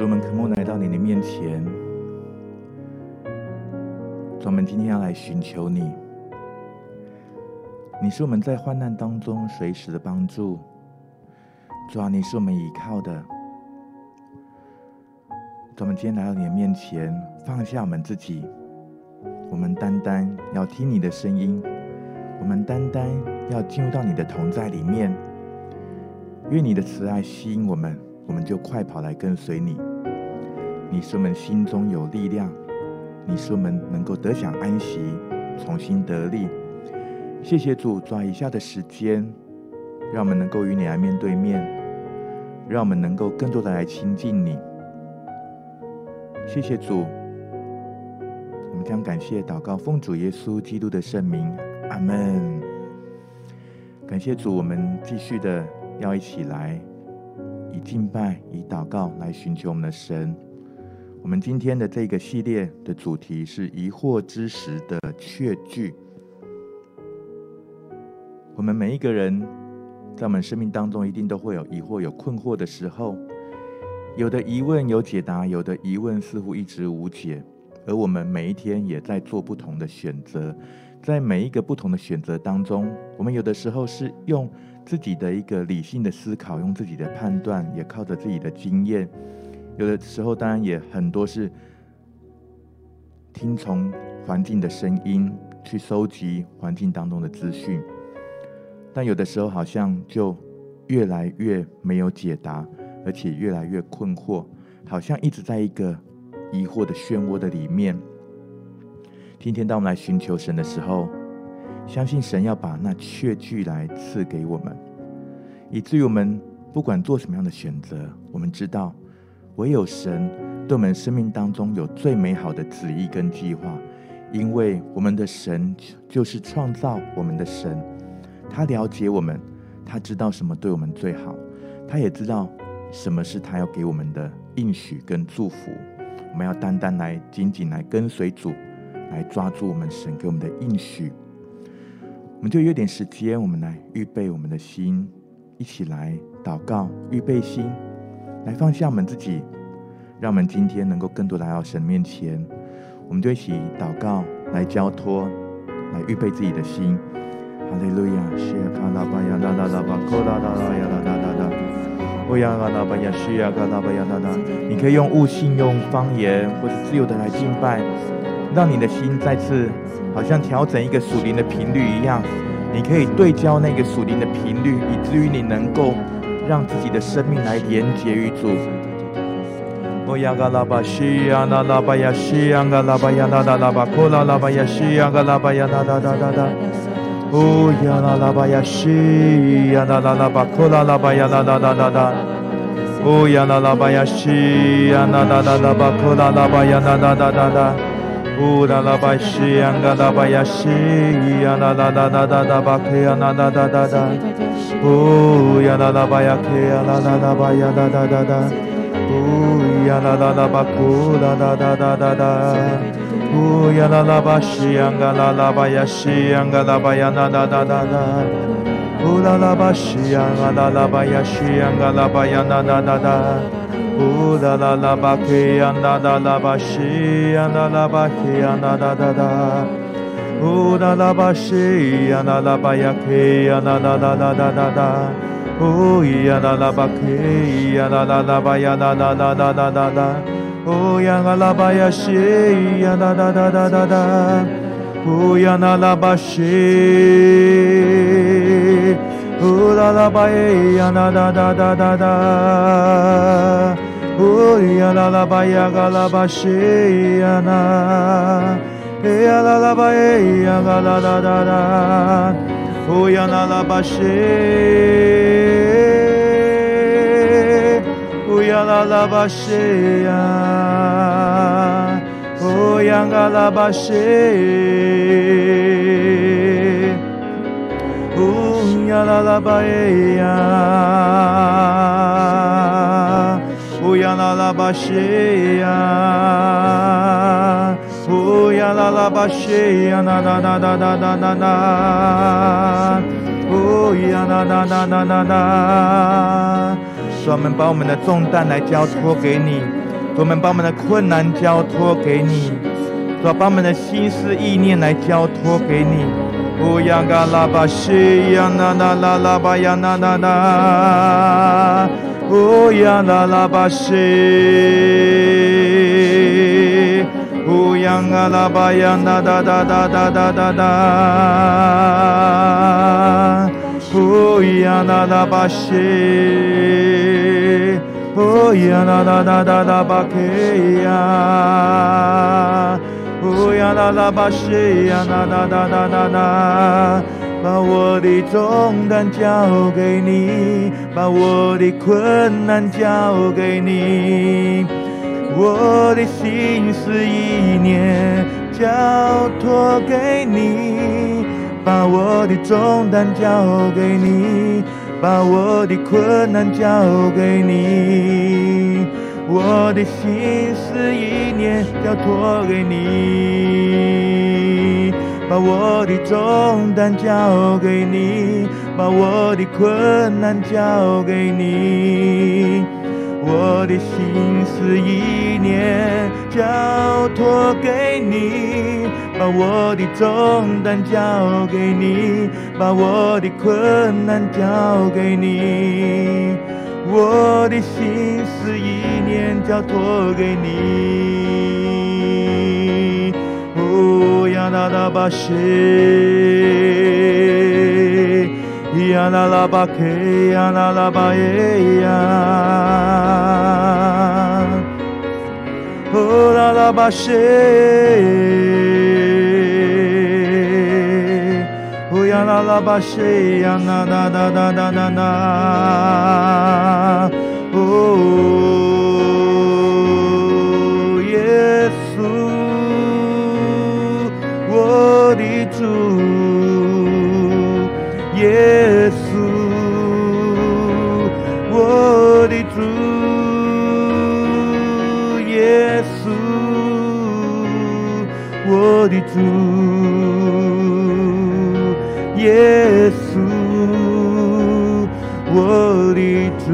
主，我们渴慕来到你的面前。主，我们今天要来寻求你。你是我们在患难当中随时的帮助。主啊，你是我们依靠的。主，我们今天来到你的面前，放下我们自己，我们单单要听你的声音，我们单单要进入到你的同在里面。愿你的慈爱吸引我们，我们就快跑来跟随你。你使我们心中有力量，你使我们能够得享安息，重新得力。谢谢主，抓以下的时间，让我们能够与你来面对面，让我们能够更多的来亲近你。谢谢主，我们将感谢祷告奉主耶稣基督的圣名，阿门。感谢主，我们继续的。要一起来以敬拜、以祷告来寻求我们的神。我们今天的这个系列的主题是疑惑之时的确据。我们每一个人在我们生命当中，一定都会有疑惑、有困惑的时候。有的疑问有解答，有的疑问似乎一直无解。而我们每一天也在做不同的选择，在每一个不同的选择当中，我们有的时候是用。自己的一个理性的思考，用自己的判断，也靠着自己的经验。有的时候，当然也很多是听从环境的声音，去收集环境当中的资讯。但有的时候，好像就越来越没有解答，而且越来越困惑，好像一直在一个疑惑的漩涡的里面。今天当我们来寻求神的时候，相信神要把那确据来赐给我们，以至于我们不管做什么样的选择，我们知道唯有神对我们生命当中有最美好的旨意跟计划，因为我们的神就是创造我们的神，他了解我们，他知道什么对我们最好，他也知道什么是他要给我们的应许跟祝福。我们要单单来紧紧来跟随主，来抓住我们神给我们的应许。我们就有点时间，我们来预备我们的心，一起来祷告，预备心，来放下我们自己，让我们今天能够更多来到神面前。我们就一起祷告，来交托，来预备自己的心。哈利路亚！西亚卡拉巴呀啦啦啦巴，科拉啦啦呀啦啦啦啦，欧呀啦啦巴呀西亚卡拉巴呀啦啦。你可以用悟性、用方言，或是自由的来敬拜，让你的心再次。好像调整一个属灵的频率一样，你可以对焦那个属灵的频率，以至于你能够让自己的生命来连接于主。哦呀嘎拉巴西呀那拉巴呀西呀嘎拉巴呀那那拉巴库拉拉巴呀西呀嘎拉巴呀那那那那那。哦呀那拉巴呀西呀那那拉巴库拉拉巴呀那那那那那。哦呀那拉巴呀西呀那那那拉巴库拉拉巴呀那那那那那。乌拉拉巴西呀嘎拉巴呀西呀啦啦啦啦啦啦巴克呀啦啦啦啦啦，乌呀啦啦巴呀克呀啦啦啦巴呀啦啦啦啦，乌呀啦啦啦巴库啦啦啦啦啦啦，乌呀啦啦巴西呀嘎啦啦巴呀西呀嘎啦巴呀啦啦啦啦啦，乌拉拉巴西呀嘎啦啦巴呀西呀嘎啦巴呀啦啦啦啦。O da la la ba ke anda da da la ba she anda la ba ke anda da da da. da O da la ba she anda la ba ya ke anda da da da da da da. O ya da la ba ke ya da da da ba ya la da da da da da da. O ya la la ba ya she ya da da da da da da. O ya la la ba she. O la la ba ya na da da da da da. Oria la la baya gala basheya na. Eya la la baya gala da da da. Oya la la bashe. Oya la la basheya. Oya gala bashe. Oya la la baya. 啦啦巴西，呀啦啦巴西呀，哦呀嘎啦巴西，哦呀啦啦巴哎呀。乌呀啦啦巴西呀，乌呀啦啦巴西呀，那那那那那那那那，乌呀那那那那那那，专门把我们的重担来交托给你，我们把我们的困难交托给你，主把我们的心思意念来交托给你。乌央嘎拉巴西呀那那拉拉巴呀那那那，乌央拉拉巴西，乌央嘎拉巴呀那哒哒哒哒哒哒哒，乌央拉拉巴西。哦呀啦啦啦啦啦巴克呀，哦呀啦啦巴西呀啦啦啦啦啦啦，把我的重担交给你，把我的困难交给你，我的心思意念交托给你，把我的重担交给你。把我的困难交给你，我的心思意念交托给你，把我的重担交给你，把我的困难交给你，我的心思意念交托给你。把我的重担交给你，把我的困难交给你，我的心思意念交托给你。啦啦巴西，呀啦啦耶稣，我的主，耶稣，我的主。耶稣，我的主，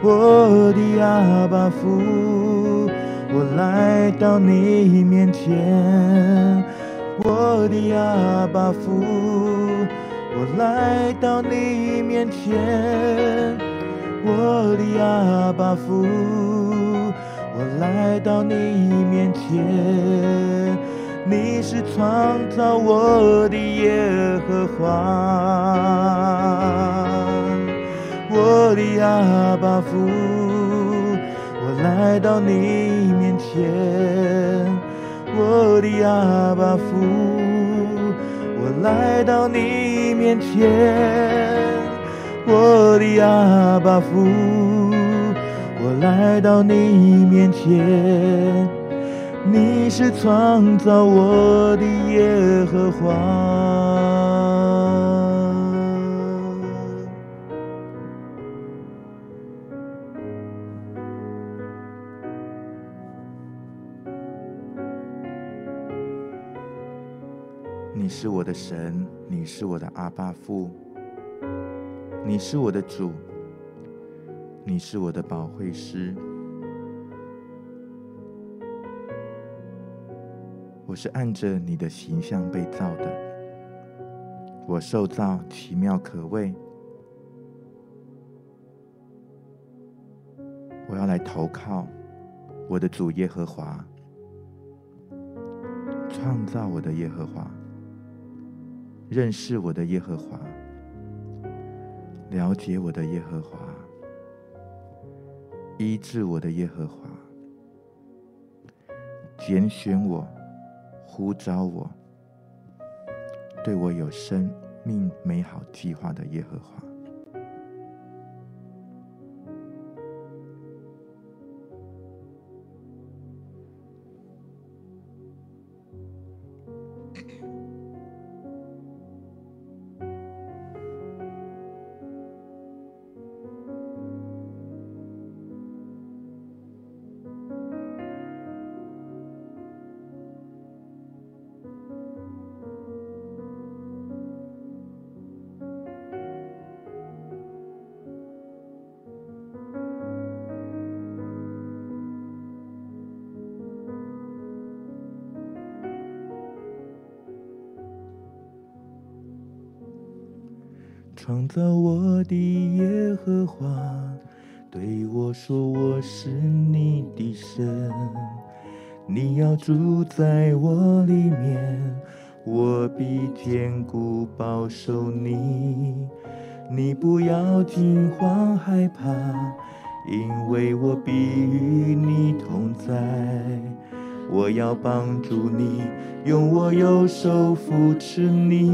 我的阿爸父，我来到你面前。我的阿爸父，我来到你面前。我的阿爸父，我来到你面前。你是创造我的耶和华，我的阿爸父，我来到你面前，我的阿爸父，我来到你面前，我的阿爸父，我来到你面前。你是创造我的耶和华，是我的神，你是我的阿爸父，你是我的主，你是我的保惠师。我是按着你的形象被造的，我受造奇妙可畏。我要来投靠我的主耶和华，创造我的耶和华，认识我的耶和华，了解我的耶和华，医治我的耶和华，拣选我。呼召我，对我有生命美好计划的耶和华。创造我的耶和华对我说：“我是你的神，你要住在我里面，我必坚固保守你。你不要惊慌害怕，因为我必与你同在。”我要帮助你，用我右手扶持你。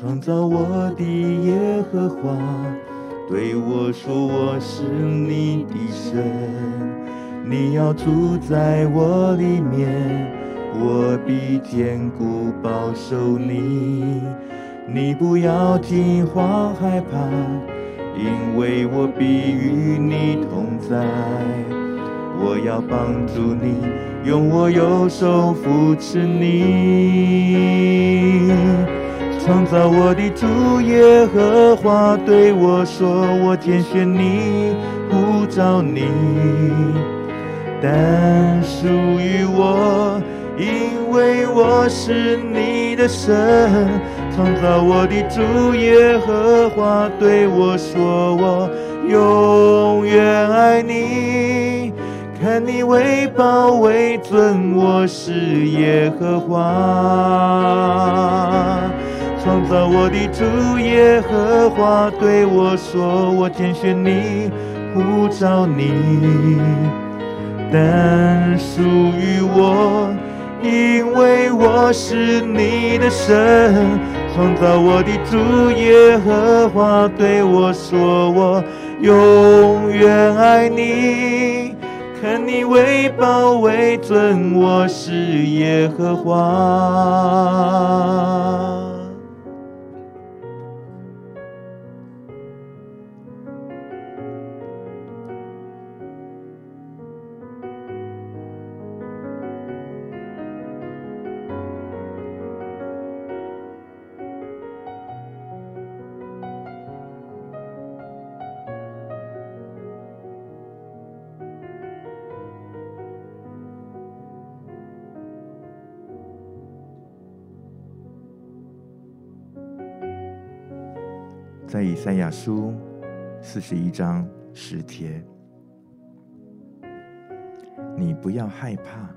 创造我的耶和华对我说：“我是你的神，你要住在我里面，我必坚固保守你。你不要惊慌害怕，因为我必与你同在。”我要帮助你，用我右手扶持你。创造我的主耶和华对我说：“我拣选你，呼召你，但属于我，因为我是你的神。”创造我的主耶和华对我说：“我永远爱你。”看你为宝为尊，我是耶和华，创造我的主耶和华对我说：我拣选你，呼召你，但属于我，因为我是你的神。创造我的主耶和华对我说：我永远爱你。看你为宝为尊，我是耶和华。赛亚书四十一章十节，你不要害怕，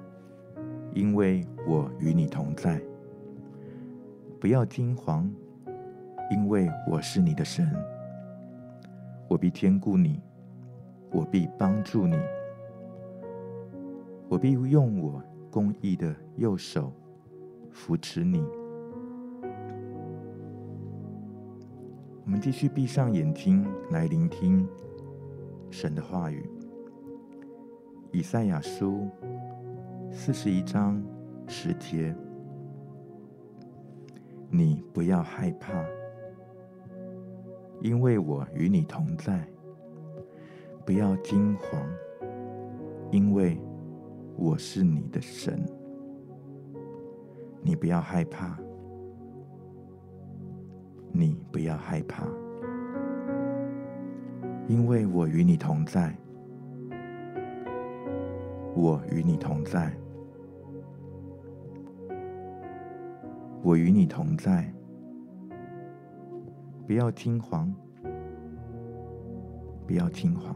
因为我与你同在；不要惊慌，因为我是你的神。我必坚固你，我必帮助你，我必用我公义的右手扶持你。我们继续闭上眼睛来聆听神的话语。以赛亚书四十一章十节：你不要害怕，因为我与你同在；不要惊慌，因为我是你的神。你不要害怕。你不要害怕，因为我与你同在。我与你同在，我与你同在。不要惊慌，不要惊慌，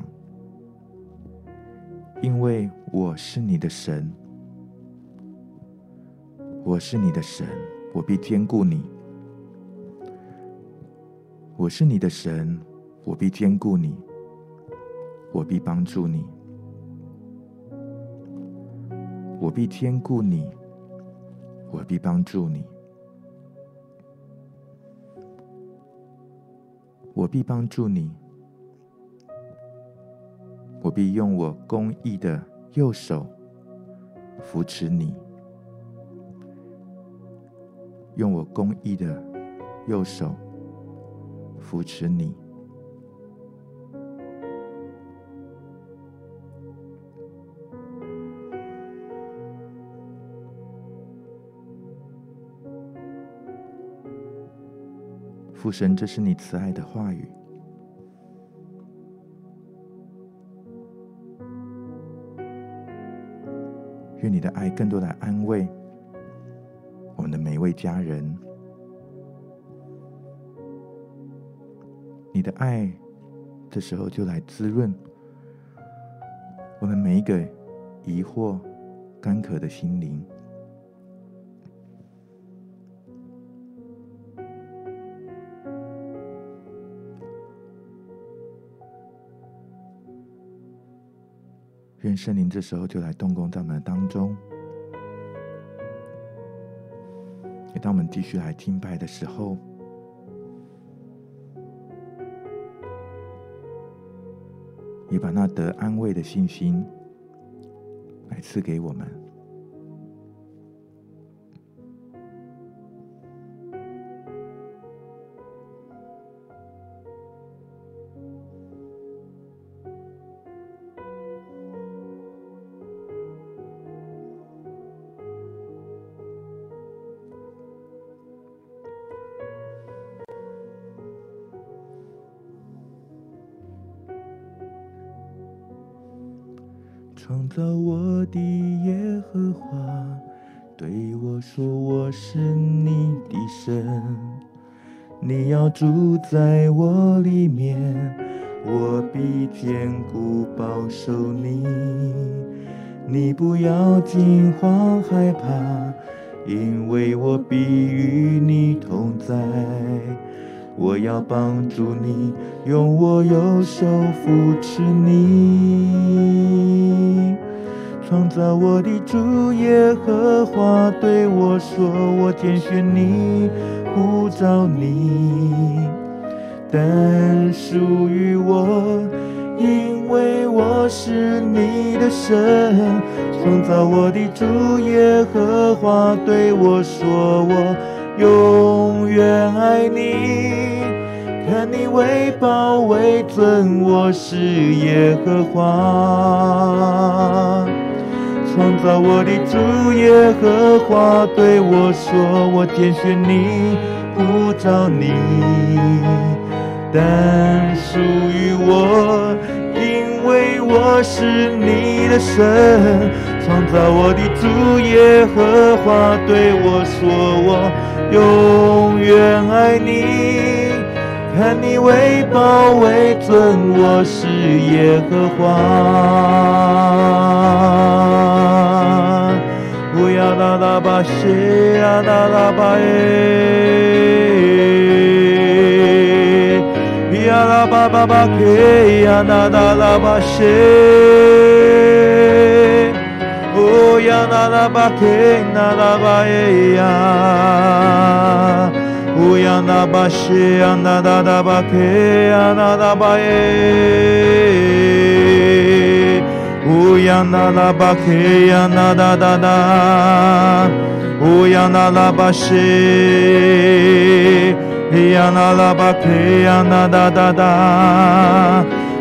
因为我是你的神，我是你的神，我必坚固你。我是你的神，我必坚固你，我必帮助你，我必坚固你，我必帮助你，我必帮助你，我必用我公义的右手扶持你，用我公义的右手。扶持你，父神，这是你慈爱的话语。愿你的爱更多来安慰我们的每一位家人。的爱，这时候就来滋润我们每一个疑惑、干渴的心灵。愿圣灵这时候就来动工在我们当中。也当我们继续来听拜的时候，也把那得安慰的信心来赐给我们。住在我里面，我必坚固保守你。你不要惊慌害怕，因为我必与你同在。”我要帮助你，用我右手扶持你。创造我的主耶和华对我说：“我拣选你，呼召你，但属于我，因为我是你的神。”创造我的主耶和华对我说：“我。”永远爱你，看你为宝为尊，我是耶和华。创造我的主耶和华对我说：“我拣选你，呼召你，但属于我，因为我是你的神。”创造我的主耶和华对我说：“我永远爱你，看你为宝为尊，我是耶和华。”乌呀啦啦吧谢呀啦啦吧耶，呀啦吧吧吧给呀啦啦啦吧谢。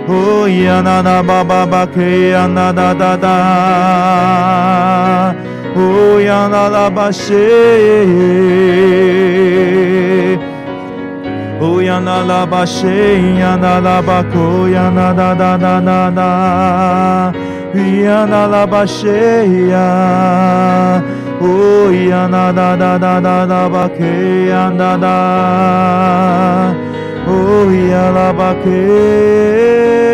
哦呀那拉巴克那拉巴耶呀，哦呀那巴西呀那达达巴克呀那拉巴耶，哦呀那拉巴克呀那达达达，哦呀那拉巴西，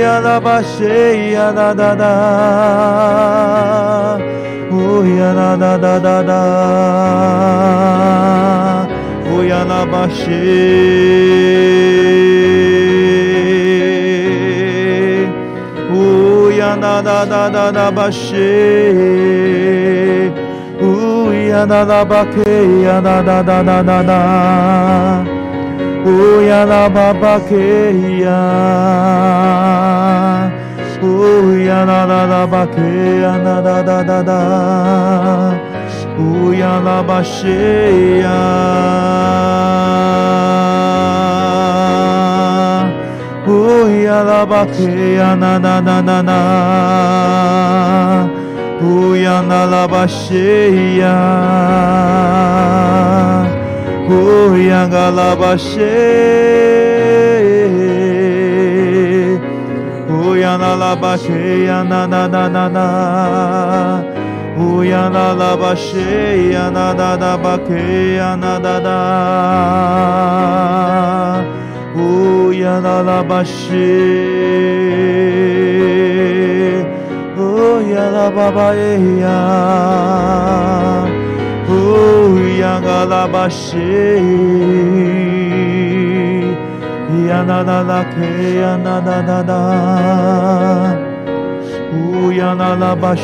呀那拉巴克呀那达达达。哦呀那那巴巴巴克呀那哒哒哒，哦呀那拉巴谢，哦呀那拉巴谢呀那拉巴克呀那哒哒哒哒哒，呀那拉巴谢呀，哦呀那哒哒哒哒哒巴克呀那哒。哦呀啦巴克，咿呀啦巴谢呀啦哒哒，哦呀啦哒哒哒哒，哦呀啦巴谢，哦呀啦哒哒哒哒巴谢。呜呀啦啦巴克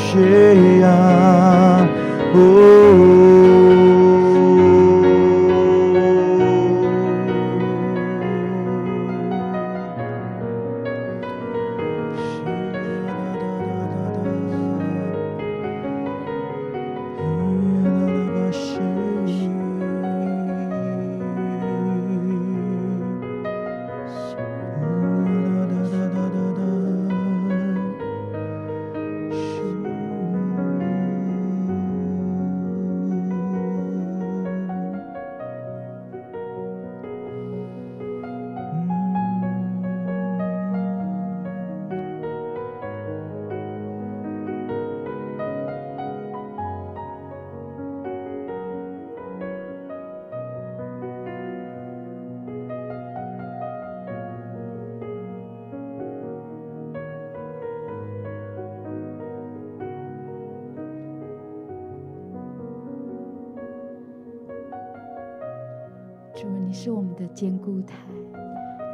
是我们的坚固台，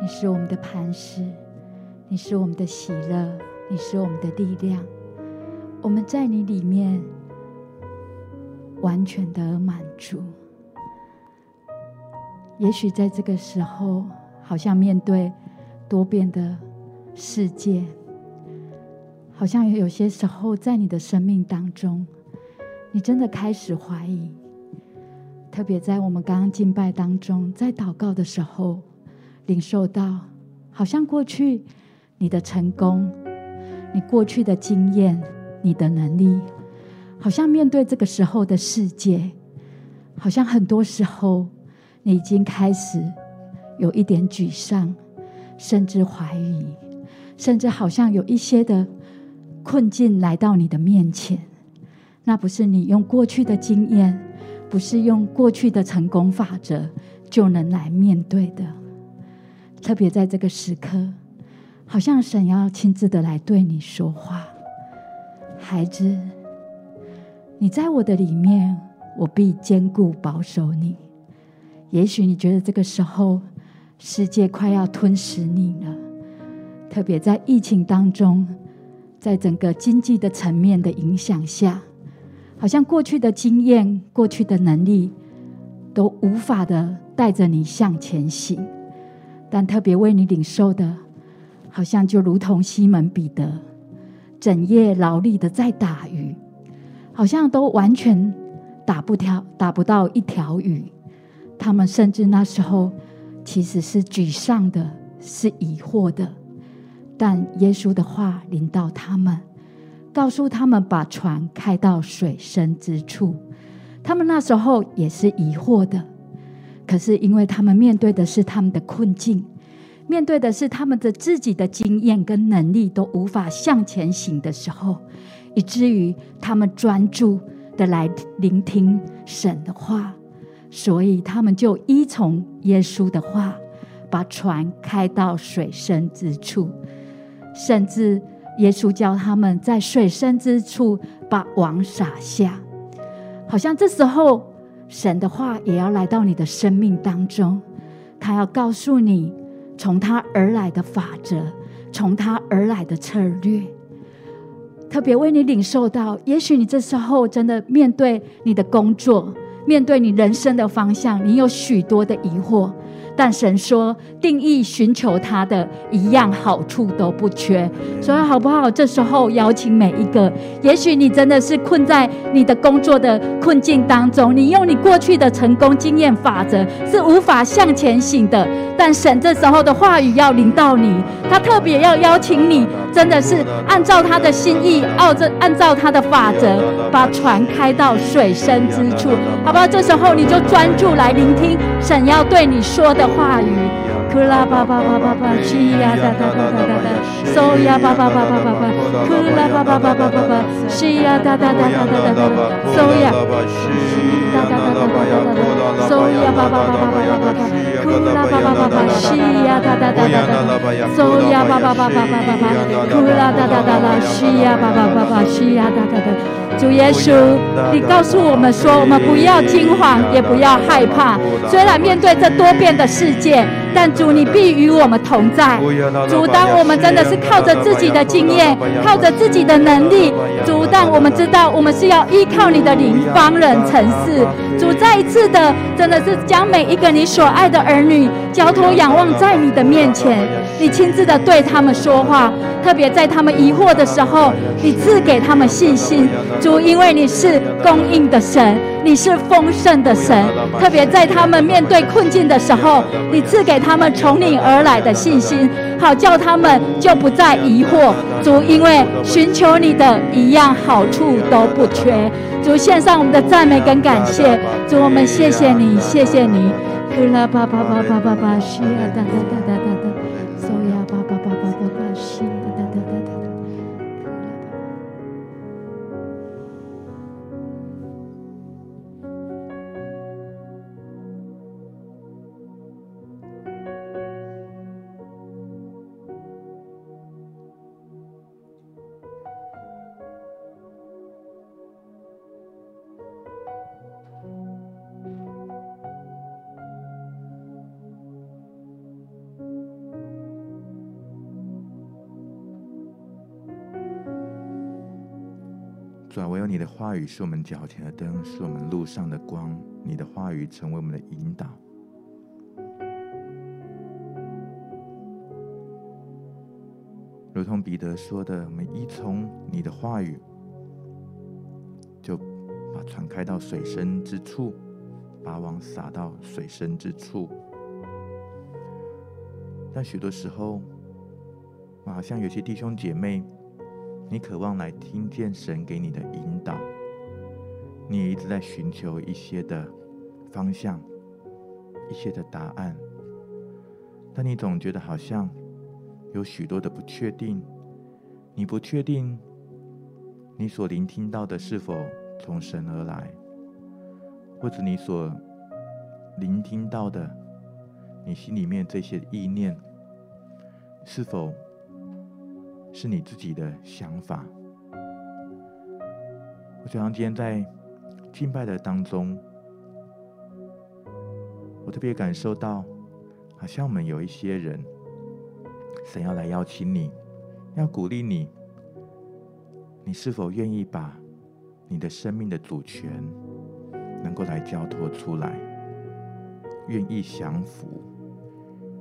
你是我们的磐石，你是我们的喜乐，你是我们的力量。我们在你里面完全的满足。也许在这个时候，好像面对多变的世界，好像有些时候在你的生命当中，你真的开始怀疑。特别在我们刚刚敬拜当中，在祷告的时候，领受到，好像过去你的成功，你过去的经验，你的能力，好像面对这个时候的世界，好像很多时候你已经开始有一点沮丧，甚至怀疑，甚至好像有一些的困境来到你的面前，那不是你用过去的经验。不是用过去的成功法则就能来面对的，特别在这个时刻，好像神要亲自的来对你说话，孩子，你在我的里面，我必坚固保守你。也许你觉得这个时候世界快要吞噬你了，特别在疫情当中，在整个经济的层面的影响下。好像过去的经验、过去的能力，都无法的带着你向前行。但特别为你领受的，好像就如同西门彼得，整夜劳力的在打鱼，好像都完全打不条、打不到一条鱼。他们甚至那时候其实是沮丧的，是疑惑的。但耶稣的话临到他们。告诉他们把船开到水深之处，他们那时候也是疑惑的，可是因为他们面对的是他们的困境，面对的是他们的自己的经验跟能力都无法向前行的时候，以至于他们专注的来聆听神的话，所以他们就依从耶稣的话，把船开到水深之处，甚至。耶稣教他们在水深之处把网撒下，好像这时候神的话也要来到你的生命当中，他要告诉你从他而来的法则，从他而来的策略，特别为你领受到。也许你这时候真的面对你的工作，面对你人生的方向，你有许多的疑惑。但神说，定义寻求他的，一样好处都不缺。所以好不好？这时候邀请每一个，也许你真的是困在你的工作的困境当中，你用你过去的成功经验法则是无法向前行的。但神这时候的话语要领到你，他特别要邀请你，真的是按照他的心意，按照按照他的法则，把船开到水深之处，好不好？这时候你就专注来聆听神要对你说的的话语。库拉巴巴巴巴巴，西呀哒哒哒哒哒哒，索呀巴巴巴巴巴巴，库拉巴巴巴巴巴巴，西呀哒哒哒哒哒哒，索呀，哒哒哒哒哒哒哒，索呀巴巴巴巴巴巴巴，库拉巴巴巴巴，西呀哒哒哒哒哒，索呀巴巴巴巴巴巴巴，库拉哒哒哒哒，西呀巴巴巴巴，西呀哒哒哒。主耶稣，你告诉我们说，我们不要惊慌，也不要害怕。虽然面对这多变的世界，但主你必与我们同在。主，当我们真的是靠着自己的经验，靠着自己的能力，主，当我们知道我们是要依靠你的灵，方能成事。主，再一次的，真的是将每一个你所爱的儿女交托仰望在你的面前，你亲自的对他们说话，特别在他们疑惑的时候，你赐给他们信心。主，因为你是供应的神，你是丰盛的神，特别在他们面对困境的时候，你赐给他们从你而来的信心，好叫他们就不再疑惑。主，因为寻求你的一样好处都不缺。主，献上我们的赞美跟感谢。主，我们谢谢你，谢谢你。主啊，唯有你的话语是我们脚前的灯，是我们路上的光。你的话语成为我们的引导，如同彼得说的：“我们依从你的话语，就把船开到水深之处，把网撒到水深之处。”但许多时候，好像有些弟兄姐妹。你渴望来听见神给你的引导，你也一直在寻求一些的方向、一些的答案，但你总觉得好像有许多的不确定。你不确定你所聆听到的是否从神而来，或者你所聆听到的，你心里面这些意念是否是你自己的想法。我就像今天在敬拜的当中，我特别感受到，好像我们有一些人，想要来邀请你，要鼓励你，你是否愿意把你的生命的主权能够来交托出来，愿意降服，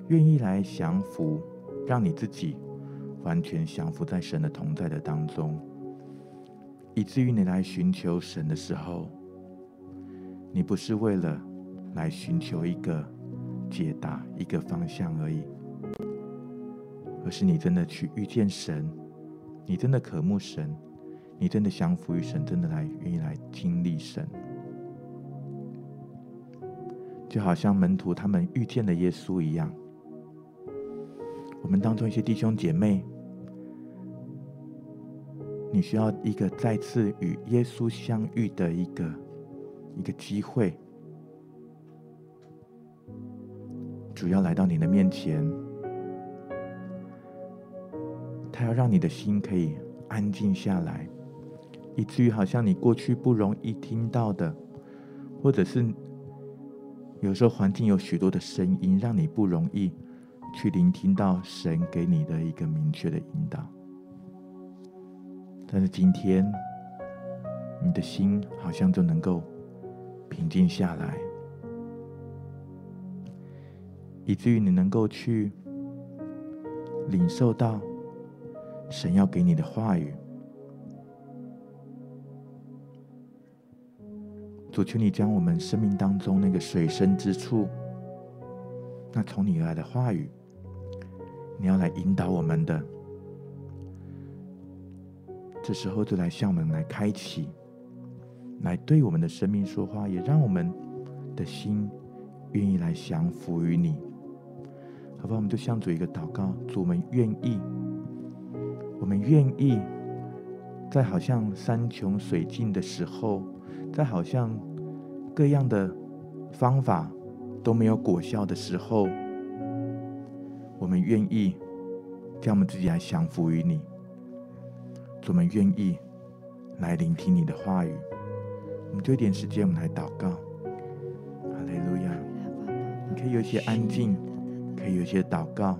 愿意来降服，让你自己。完全降服在神的同在的当中，以至于你来寻求神的时候，你不是为了来寻求一个解答、一个方向而已，而是你真的去遇见神，你真的渴慕神，你真的降服于神，真的来愿意来经历神，就好像门徒他们遇见了耶稣一样。我们当中一些弟兄姐妹，你需要一个再次与耶稣相遇的一个一个机会，主要来到你的面前，他要让你的心可以安静下来，以至于好像你过去不容易听到的，或者是有时候环境有许多的声音，让你不容易。去聆听到神给你的一个明确的引导，但是今天你的心好像就能够平静下来，以至于你能够去领受到神要给你的话语。主，求你将我们生命当中那个水深之处，那从你而来的话语。你要来引导我们的，这时候就来向我们来开启，来对我们的生命说话，也让我们的心愿意来降服于你，好吧，我们就向主一个祷告，主，我们愿意，我们愿意，在好像山穷水尽的时候，在好像各样的方法都没有果效的时候，我们愿意将我们自己来降服于你。我们愿意来聆听你的话语。我们就一点时间，我们来祷告。哈利路亚！你可以有一些安静，可以有一些祷告，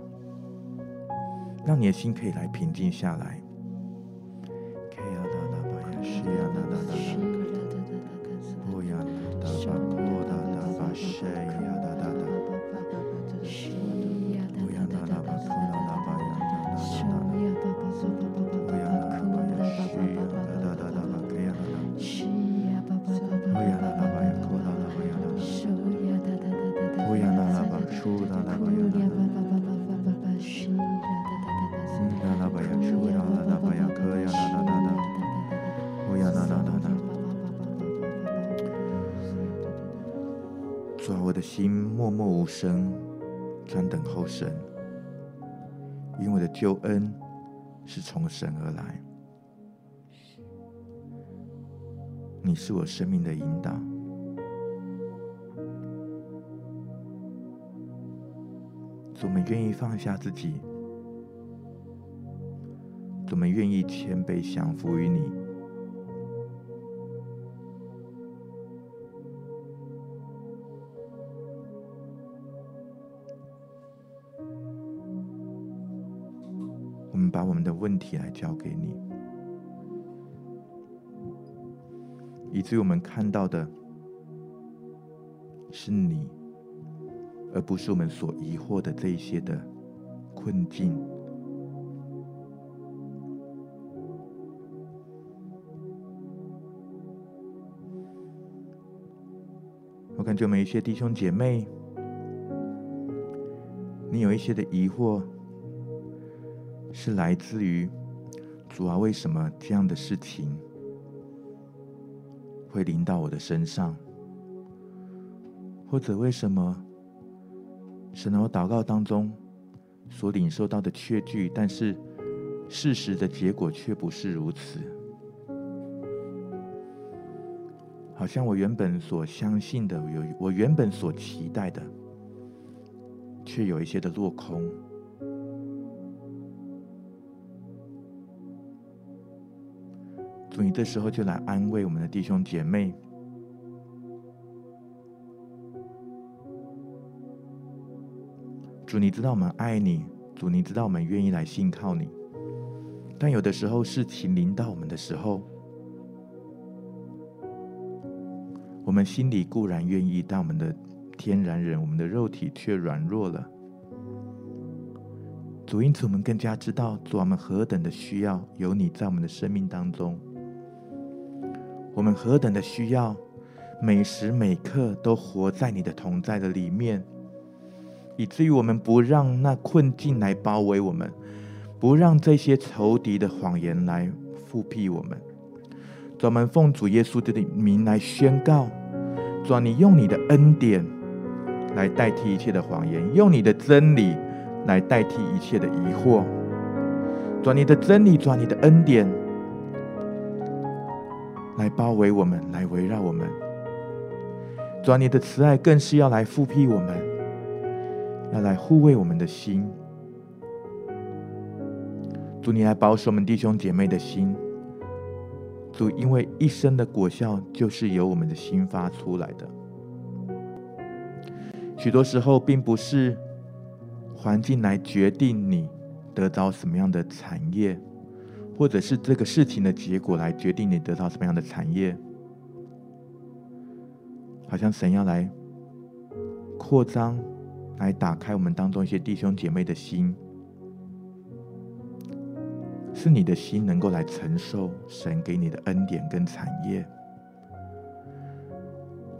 让你的心可以来平静下来。心生，专等候神，因为我的救恩是从神而来。你是我生命的引导，我们愿意放下自己，我们愿意谦卑降服于你。问题来交给你，以至于我们看到的是你，而不是我们所疑惑的这一些的困境。我感觉我们一些弟兄姐妹，你有一些的疑惑。是来自于主啊，为什么这样的事情会临到我的身上？或者为什么神在我祷告当中所领受到的确据，但是事实的结果却不是如此？好像我原本所相信的，有我原本所期待的，却有一些的落空。主，你这时候就来安慰我们的弟兄姐妹。主，你知道我们爱你，主，你知道我们愿意来信靠你。但有的时候事情临到我们的时候，我们心里固然愿意，但我们的天然人，我们的肉体却软弱了。主，因此我们更加知道，主，我们何等的需要有你在我们的生命当中。我们何等的需要，每时每刻都活在你的同在的里面，以至于我们不让那困境来包围我们，不让这些仇敌的谎言来覆庇我们。专门奉主耶稣的名来宣告：主，你用你的恩典来代替一切的谎言，用你的真理来代替一切的疑惑。主，你的真理，主，你的恩典。来包围我们，来围绕我们。主啊，你的慈爱更是要来覆庇我们，要来护卫我们的心。主，你来保守我们弟兄姐妹的心。主，因为一生的果效就是由我们的心发出来的。许多时候，并不是环境来决定你得到什么样的产业。或者是这个事情的结果来决定你得到什么样的产业，好像神要来扩张，来打开我们当中一些弟兄姐妹的心，是你的心能够来承受神给你的恩典跟产业。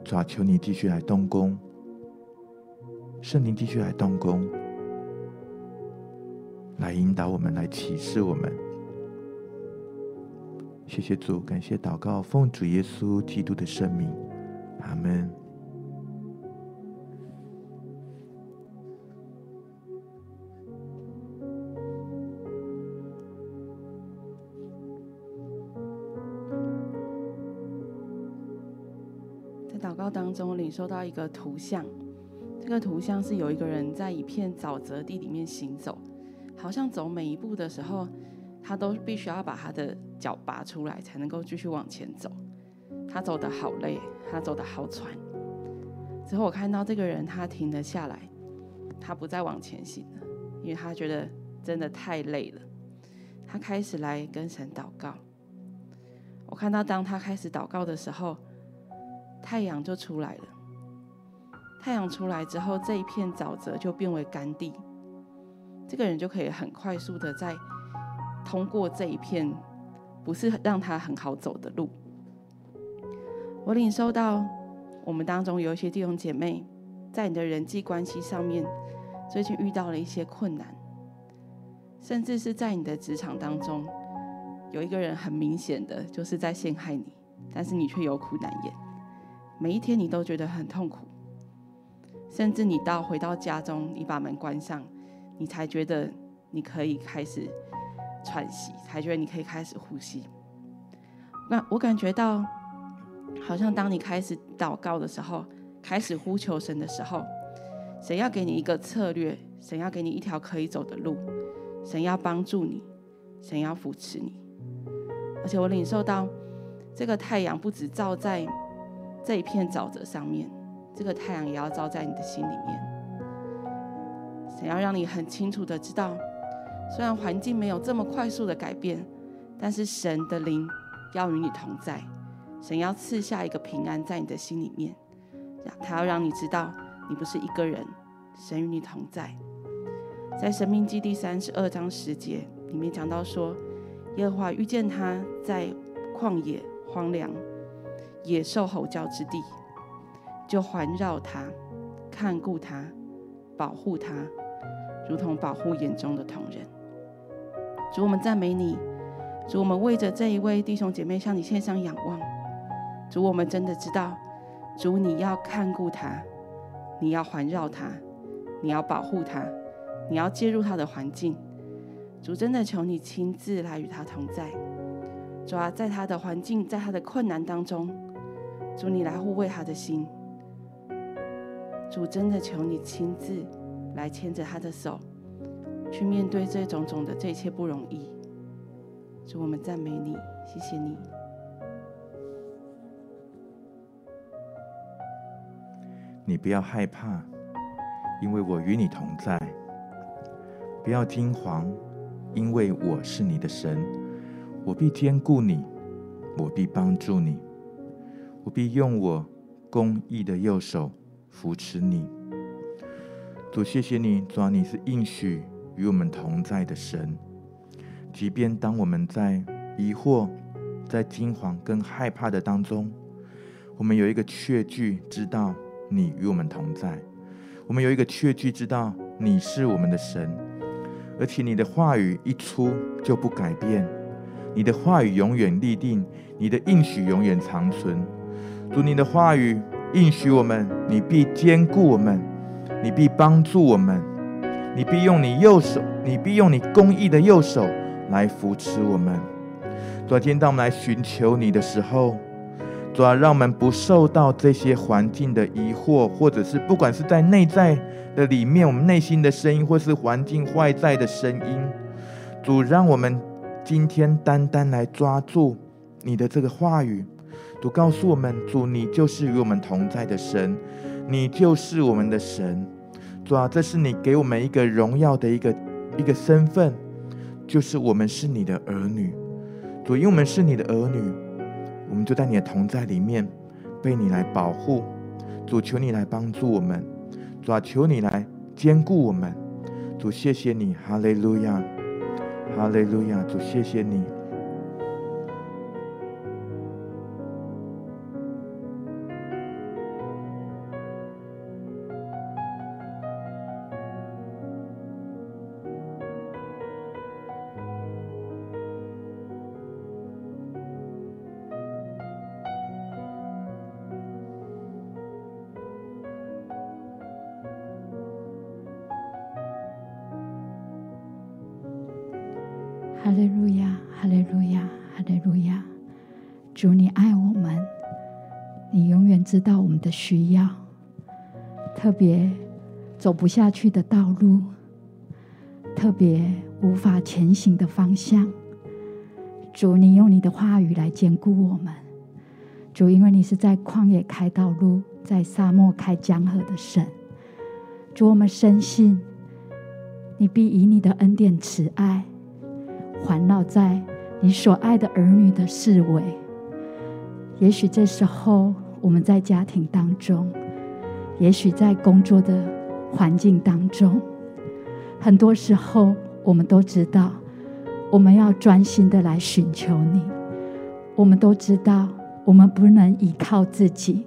主啊，求你继续来动工，圣灵继续来动工，来引导我们，来启示我们。谢谢主，感谢祷告，奉主耶稣基督的生命。他们在祷告当中领受到一个图像，这个图像是有一个人在一片沼泽地里面行走，好像走每一步的时候。他都必须要把他的脚拔出来，才能够继续往前走。他走得好累，他走得好喘。之后我看到这个人，他停了下来，他不再往前行了，因为他觉得真的太累了。他开始来跟神祷告。我看到当他开始祷告的时候，太阳就出来了。太阳出来之后，这一片沼泽就变为干地。这个人就可以很快速的在通过这一片不是让他很好走的路。我领受到我们当中有一些弟兄姐妹，在你的人际关系上面，最近遇到了一些困难，甚至是在你的职场当中，有一个人很明显的就是在陷害你，但是你却有苦难言。每一天你都觉得很痛苦，甚至你到回到家中，你把门关上，你才觉得你可以开始喘息，才觉得你可以开始呼吸。那我感觉到，好像当你开始祷告的时候，开始呼求神的时候，神要给你一个策略，神要给你一条可以走的路，神要帮助你，神要扶持你。而且我领受到，这个太阳不止照在。这一片沼泽上面，这个太阳也要照在你的心里面。想要让你很清楚的知道，虽然环境没有这么快速的改变，但是神的灵要与你同在。神要赐下一个平安在你的心里面，他要让你知道你不是一个人，神与你同在。在《申命记》第三十二章十节里面讲到说，耶和华遇见他在旷野荒凉。野兽吼叫之地，就环绕他，看顾他，保护他，如同保护眼中的瞳人。主，我们赞美你。主，我们为着这一位弟兄姐妹向你献上仰望。主，我们真的知道，主你要看顾他，你要环绕他，你要保护他，你要介入他的环境。主，真的求你亲自来与他同在。主啊，在他的环境，在他的困难当中。主，你来护卫他的心。主，真的求你亲自来牵着他的手，去面对这种种的这一切不容易。主，我们赞美你，谢谢你。你不要害怕，因为我与你同在；不要惊惶，因为我是你的神，我必坚固你，我必帮助你。我必用我公义的右手扶持你。主，谢谢你，主，你是应许与我们同在的神。即便当我们在疑惑、在惊惶跟害怕的当中，我们有一个确据，知道你与我们同在。我们有一个确据，知道你是我们的神，而且你的话语一出就不改变，你的话语永远立定，你的应许永远长存。主，你的话语应许我们，你必坚固我们，你必帮助我们，你必用你右手，你必用你公义的右手来扶持我们。昨，天当我们来寻求你的时候，主啊，让我们不受到这些环境的疑惑，或者是不管是在内在的里面，我们内心的声音，或是环境外在的声音。主，让我们今天单单来抓住你的这个话语。主告诉我们：主，你就是与我们同在的神，你就是我们的神。主啊，这是你给我们一个荣耀的一个一个身份，就是我们是你的儿女。主，因为我们是你的儿女，我们就在你的同在里面被你来保护。主，求你来帮助我们。主啊，求你来坚固我们。主，谢谢你，哈利路亚，哈利路亚。主，谢谢你。知道我们的需要，特别走不下去的道路，特别无法前行的方向。主，你用你的话语来坚固我们。主，因为你是在旷野开道路，在沙漠开江河的神。主，我们深信，你必以你的恩典慈爱环绕在你所爱的儿女的四围。也许这时候我们在家庭当中，也许在工作的环境当中，很多时候我们都知道，我们要专心的来寻求你。我们都知道，我们不能依靠自己，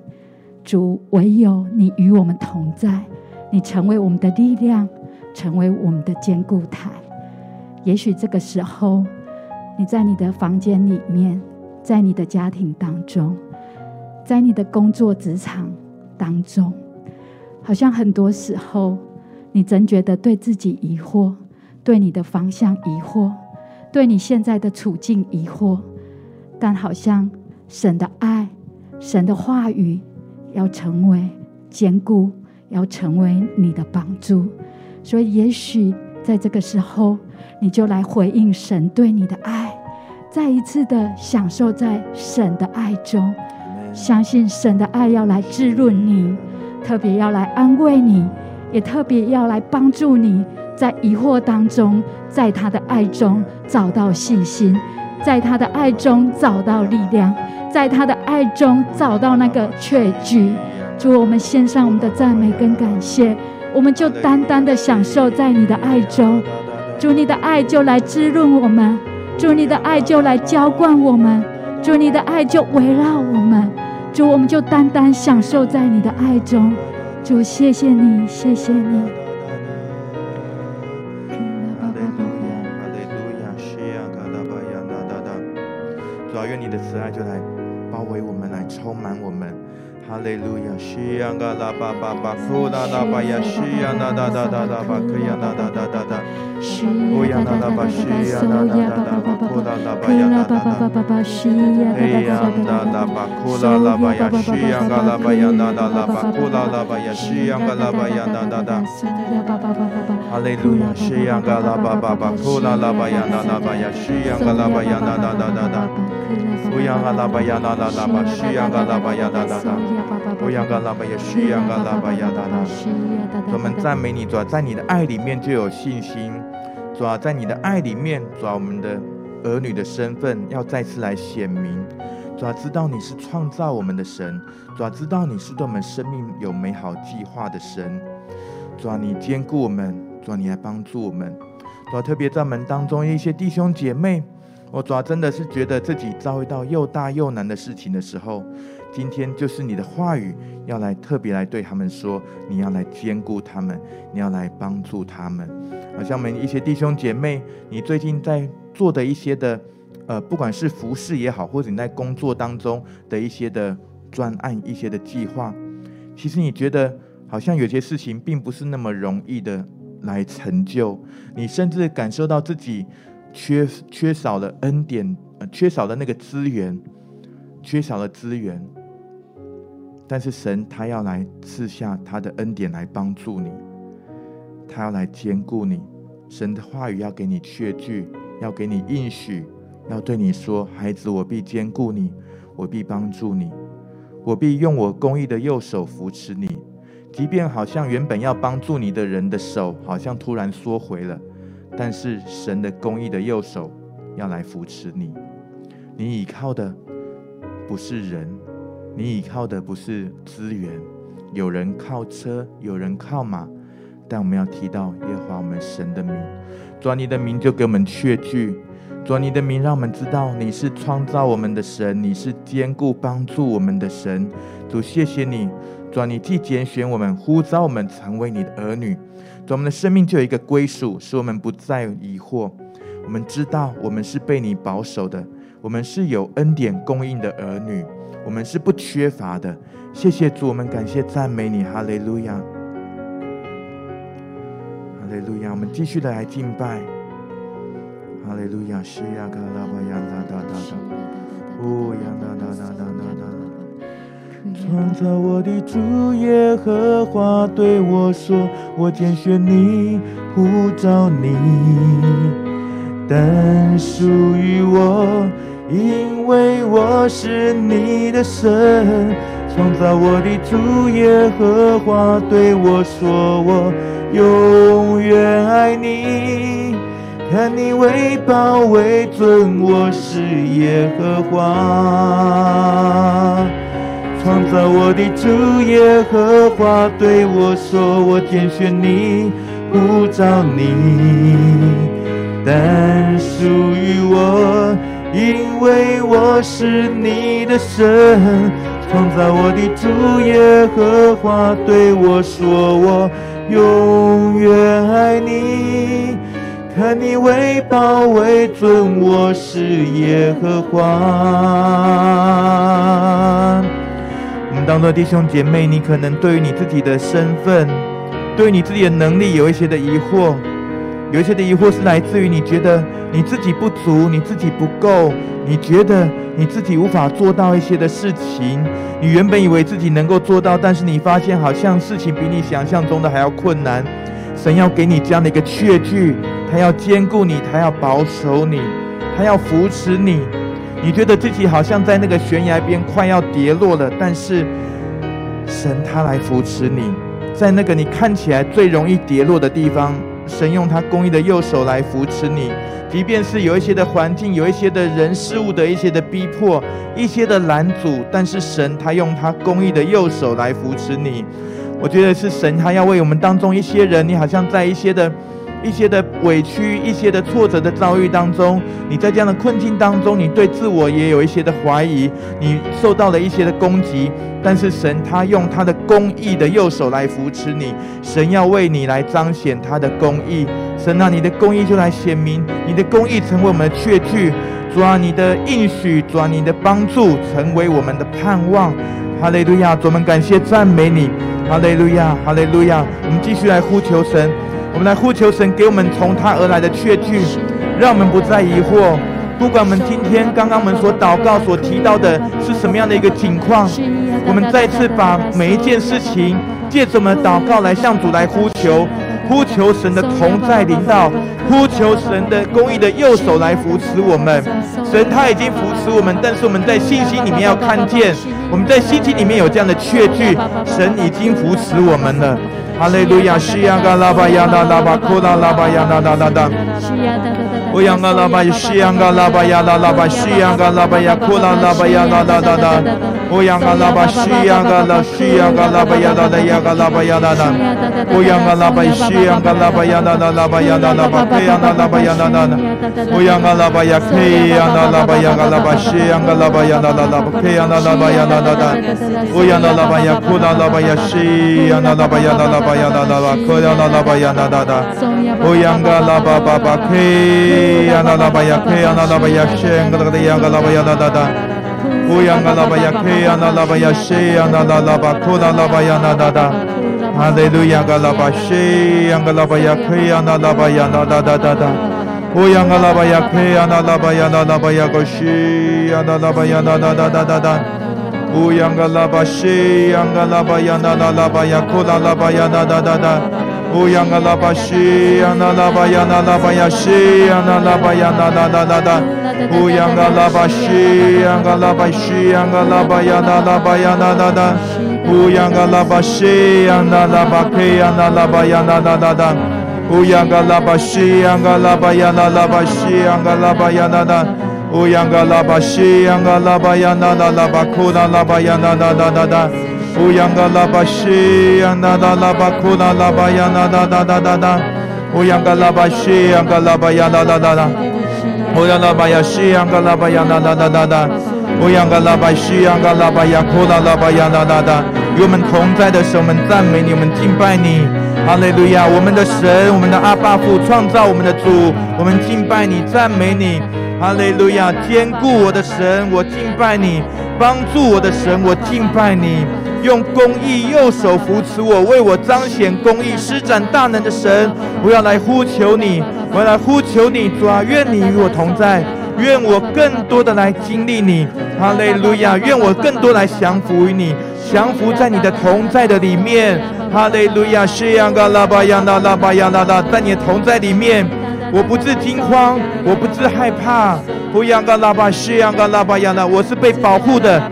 主，唯有你与我们同在，你成为我们的力量，成为我们的坚固台。也许这个时候，你在你的房间里面。在你的家庭当中，在你的工作职场当中，好像很多时候，你真觉得对自己疑惑，对你的方向疑惑，对你现在的处境疑惑，但好像神的爱、神的话语要成为坚固，要成为你的帮助。所以，也许在这个时候，你就来回应神对你的爱。再一次的享受在神的爱中，相信神的爱要来滋润你，特别要来安慰你，也特别要来帮助你，在疑惑当中，在他的爱中找到信心，在他的爱中找到力量，在他的爱中找到那个确据。主，我们献上我们的赞美跟感谢，我们就单单的享受在你的爱中，主，你的爱就来滋润我们。主，你的爱就来浇灌我们，主，你的爱就围绕我们，主，我们就单单享受在你的爱中。主，谢谢你，谢谢你。主啊，愿你的慈爱就来包围我们，来充满我们。哈利路亚，西呀嘎拉巴巴巴，库拉拉巴呀，西呀呐呐呐呐呐巴，可呀呐呐呐呐呐。乌央那拉巴西呀那那那那巴库拉拉巴呀那那那，嘿呀那那巴库拉拉巴呀西呀嘎拉巴呀那那那巴库拉拉巴呀西呀嘎拉巴呀那那那，哈利路亚，西呀嘎拉巴巴巴库拉拉巴呀那那巴呀西呀嘎拉巴呀那那那那那，乌央嘎拉巴呀那那那巴西呀嘎拉巴呀那那那，乌央嘎拉巴呀西呀嘎拉巴呀那那，我们赞美你，主啊，在你的爱里面就有信心。主啊，在你的爱里面，主啊，我们的儿女的身份要再次来显明。主啊，知道你是创造我们的神，主啊，知道你是对我们生命有美好计划的神。主啊，你坚固我们，主啊，你来帮助我们。主啊，特别在门当中一些弟兄姐妹，我主啊，真的是觉得自己遭遇到又大又难的事情的时候，今天就是你的话语要来特别来对他们说，你要来兼顾他们，你要来帮助他们。好像我们一些弟兄姐妹，你最近在做的一些的，呃，不管是服事也好，或者你在工作当中的一些的专案、一些的计划，其实你觉得好像有些事情并不是那么容易的来成就，你甚至感受到自己缺缺少了恩典，缺少了那个资源，缺少了资源，但是神他要来赐下他的恩典来帮助你。他要来坚固你，神的话语要给你确据，要给你应许，要对你说：“孩子，我必坚固你，我必帮助你，我必用我公义的右手扶持你。即便好像原本要帮助你的人的手好像突然缩回了，但是神的公义的右手要来扶持你。你倚靠的不是人，你倚靠的不是资源。有人靠车，有人靠马。”但我们要提到耶和华我们神的名，主，你的名就给我们确据，主，你的名让我们知道你是创造我们的神，你是坚固帮助我们的神。主，谢谢你，主，你既拣选我们，呼召我们成为你的儿女，主，我们的生命就有一个归属，使我们不再疑惑。我们知道我们是被你保守的，我们是有恩典供应的儿女，我们是不缺乏的。谢谢主，我们感谢赞美你，哈利路亚。哈利路亚，我们继续的来敬拜。哈利路亚，西亚卡拉巴亚哒哒哒哒，呜呀哒哒哒哒哒哒。创造我的主耶和华对我说：“我拣选你，呼召你，但属于我，因为我是你的神。”创造我的主耶和华对我说：“我永远爱你。”看你为宝为尊，我是耶和华。创造我的主耶和华对我说：“我拣选你，呼召你，但属于我，因为我是你的神。”创造我的主耶和华对我说：“我永远爱你。”看你为宝为尊，我是耶和华。我们当中的弟兄姐妹，你可能对于你自己的身份，对你自己的能力有一些的疑惑，有一些的疑惑是来自于你觉得你自己不足，你自己不够，你觉得你自己无法做到一些的事情。你原本以为自己能够做到，但是你发现好像事情比你想象中的还要困难。神要给你这样的一个确据，他要坚固你，他要保守你，他要扶持你。你觉得自己好像在那个悬崖边快要跌落了，但是神他来扶持你，在那个你看起来最容易跌落的地方，神用他公义的右手来扶持你。即便是有一些的环境，有一些的人事物的一些的逼迫，一些的拦阻，但是神他用他公义的右手来扶持你。我觉得是神，他要为我们当中一些人，你好像在一些的、一些的委屈、一些的挫折的遭遇当中，你在这样的困境当中，你对自我也有一些的怀疑，你受到了一些的攻击，但是神他用他的公义的右手来扶持你，神要为你来彰显他的公义，神啊，你的公义就来显明，你的公义成为我们的确据，主啊，你的应许，主啊，你的帮助成为我们的盼望。哈利路亚，主，我们感谢赞美你。哈利路亚，哈利路亚。我们继续来呼求神，我们来呼求神给我们从他而来的确据，让我们不再疑惑。不管我们今天刚刚我们所祷告所提到的是什么样的一个情况，我们再次把每一件事情借着我们的祷告来向主来呼求。呼求神的同在领导，呼求神的公义的右手来扶持我们。神他已经扶持我们，但是我们在信心里面要看见，我们在信心里面有这样的确据，神已经扶持我们了。哈利路亚，西亚嘎拉巴亚那拉巴库拉拉巴亚那那那那。乌央嘎拉巴，西央嘎拉巴亚那拉巴，西央嘎拉巴亚库拉拉巴亚那那那那。乌央嘎拉巴，西央嘎拉，西央嘎拉巴亚那那央嘎拉巴亚那那。乌央嘎拉巴，西央嘎拉巴亚那那拉巴亚那拉巴，佩亚那拉巴亚那那那。乌央嘎拉巴亚，佩亚那拉巴亚嘎拉巴，西央嘎拉巴亚那那拉巴，佩亚那拉巴亚那那那。乌央那拉巴亚库拉拉巴亚，西央那拉巴亚那拉巴。呀啦啦啦，可呀啦啦吧呀啦啦啦，哦呀乌央嘎拉巴西，央拉巴呀那拉巴呀，拉巴呀那那那那。乌央西，央那拉巴呀那拉巴呀西，央那拉巴呀那那那那那。乌央嘎拉巴西，央嘎拉巴西，央嘎拉巴呀那拉巴呀那那那。乌央嘎拉巴西，央那拉巴克呀那拉巴呀那那那那。乌央嘎拉巴西，央嘎拉巴呀那拉巴西，央嘎拉巴呀那那。乌央嘎拉巴西，央嘎拉巴呀那那拉巴库那拉巴呀那那那那那。乌央嘎拉巴西，央那那拉巴库那拉巴呀那那那那那那。乌央嘎拉巴西，央嘎拉巴呀那那那那。乌央拉巴呀西，央嘎拉巴呀那那那那那。乌央嘎拉巴西，央嘎拉巴呀库那拉巴呀那那那。与我们同在的神，我们赞美你，我们敬拜你。哈利路亚，我们的神，我们的阿爸父，创造我们的主，我们敬拜你，赞美你。哈利路亚！坚固我的神，我敬拜你；帮助我的神，我敬拜你。用公义右手扶持我，为我彰显公义，施展大能的神，我要来呼求你，我要来呼求你，主啊，愿你与我同在。愿我更多的来经历你，哈利路亚！愿我更多来降服于你，降服在你的同在的里面，哈利路亚！西央嘎拉巴央那拉巴央那拉，在你的同在里面，我不自惊慌，我不自害怕。不央嘎拉巴西央嘎拉巴央那，我是被保护的，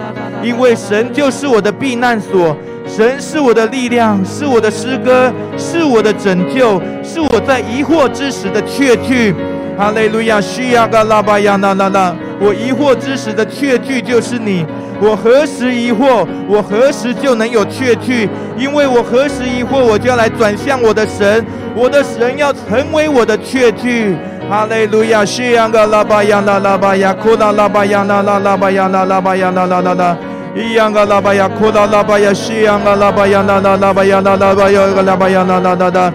因为神就是我的避难所。神是我的力量，是我的诗歌，是我的拯救，是我在疑惑之时的确据。哈利路亚，需要个拉巴亚那那那，我疑惑之时的确据就是你。我何时疑惑，我何时就能有确据？因为我何时疑惑，我就要来转向我的神，我的神要成为我的确据。哈利路亚，需要个拉巴亚那拉巴亚，库拉拉巴亚那拉拉巴亚那拉巴亚那那那那。伊央个拉巴呀，库拉拉巴呀，西央个拉巴呀，那那拉巴呀，那拉巴呀，个拉巴呀，那那那那，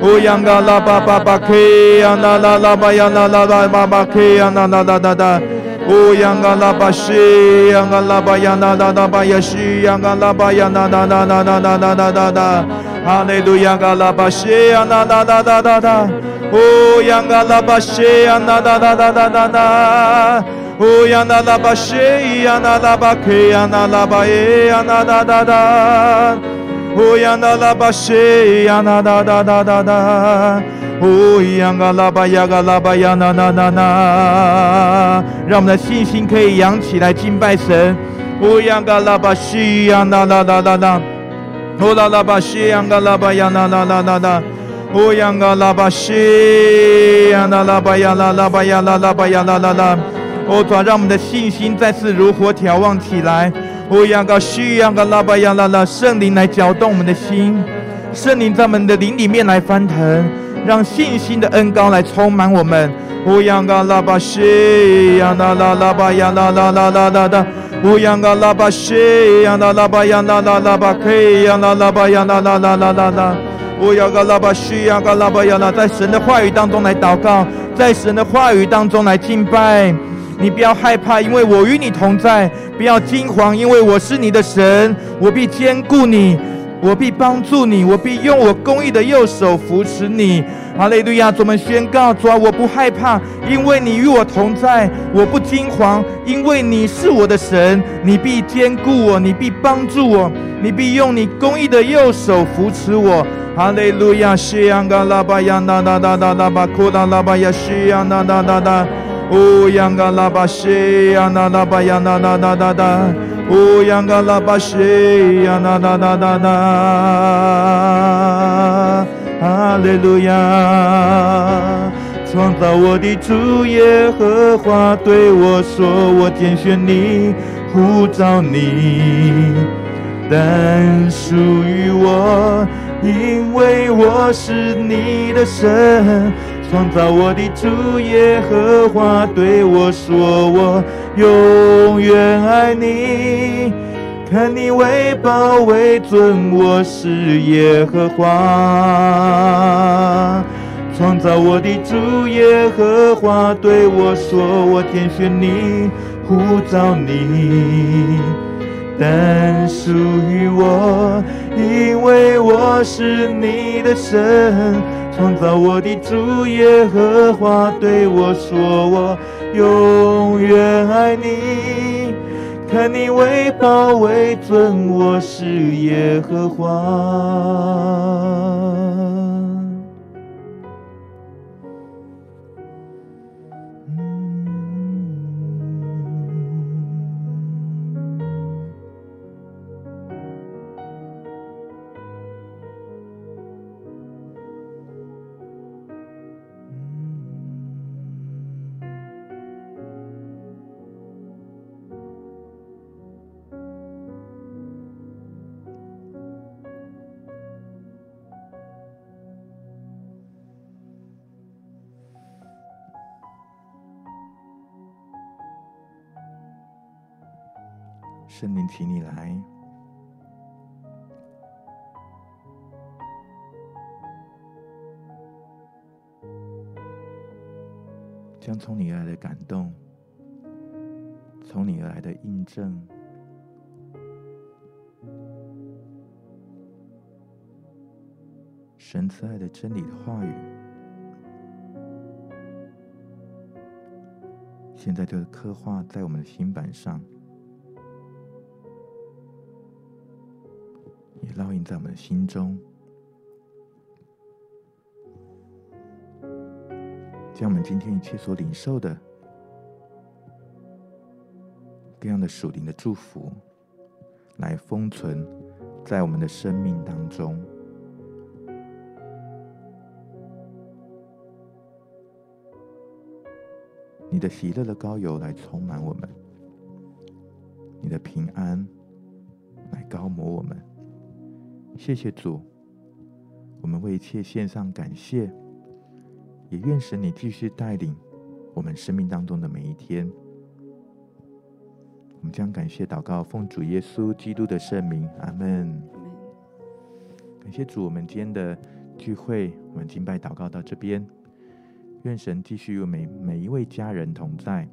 乌央个拉巴巴巴 K 呀，那那拉巴呀，那那拉巴巴 K 呀，那那那那那，乌央个拉巴西央个拉巴呀，那那拉巴呀，西央个拉巴呀，那那那那那那那那那那，哈利路亚嘎拉巴西呀，那那那那那那，乌央个拉巴西呀，那那那那那那那。哦呀那拉巴谢呀那拉巴克呀那拉巴耶呀那哒哒哒，哦呀那拉巴谢呀那哒哒哒哒哒，哦呀个拉巴呀嘎拉巴呀那那那那，让我们的信心可以扬起来敬拜神。哦呀嘎拉巴谢呀那哒哒哒哒，哦啦啦巴谢呀个啦巴呀啦啦啦啦啦，哦呀个啦巴谢呀那拉巴呀啦啦巴呀啦啦巴呀啦啦啦。哦，主，让我们的信心再次如火挑旺起来。哦，让个需要个啦巴呀啦啦圣灵来搅动我们的心，圣灵在我们的灵里面来翻腾，让信心的恩膏来充满我们。乌央嘎拉巴西亚拉拉拉巴亚拉拉拉拉拉拉。哦，让个拉巴西呀啦拉巴呀啦啦拉巴克呀啦啦巴亚拉拉拉拉拉拉。哦，让个拉巴西呀嘎拉巴呀啦，在神的话语当中来祷告，在神的话语当中来敬拜。你不要害怕，因为我与你同在；不要惊慌，因为我是你的神，我必坚固你，我必帮助你，我必用我公义的右手扶持你。哈利路亚！主们宣告：主啊，我不害怕，因为你与我同在；我不惊惶，因为你是我的神，你必坚固我，你必帮助我，你必用你公义的右手扶持我。哈利路亚！西央嘎拉巴呀，那那那那那巴库拉拉巴呀，西央那那那那。乌央嘎拉巴西呀那那巴呀那那那那那，乌央嘎拉巴西呀那那那那那，哈利路亚！创造我的主耶和华对我说：“我拣选你，呼召你，但属于我，因为我是你的神。”创造我的主耶和华对我说：“我永远爱你，看你为宝为尊，我是耶和华。”创造我的主耶和华对我说：“我拣选你，呼召你，但属于我，因为我是你的神。”创造我的主耶和华对我说：“我永远爱你，看你为宝为尊，我是耶和华。”圣灵，请你来，将从你而来的感动，从你而来的印证，神慈爱的真理的话语，现在就刻画在我们的心板上，烙印在我们的心中，将我们今天一切所领受的各样的属灵的祝福，来封存在我们的生命当中。你的喜乐的膏油来充满我们，你的平安来高抹我们。谢谢主，我们为一切献上感谢，也愿神你继续带领我们生命当中的每一天。我们将感谢祷告奉主耶稣基督的圣名，阿门。感谢主，我们今天的聚会，我们敬拜祷告到这边。愿神继续与每每一位家人同在，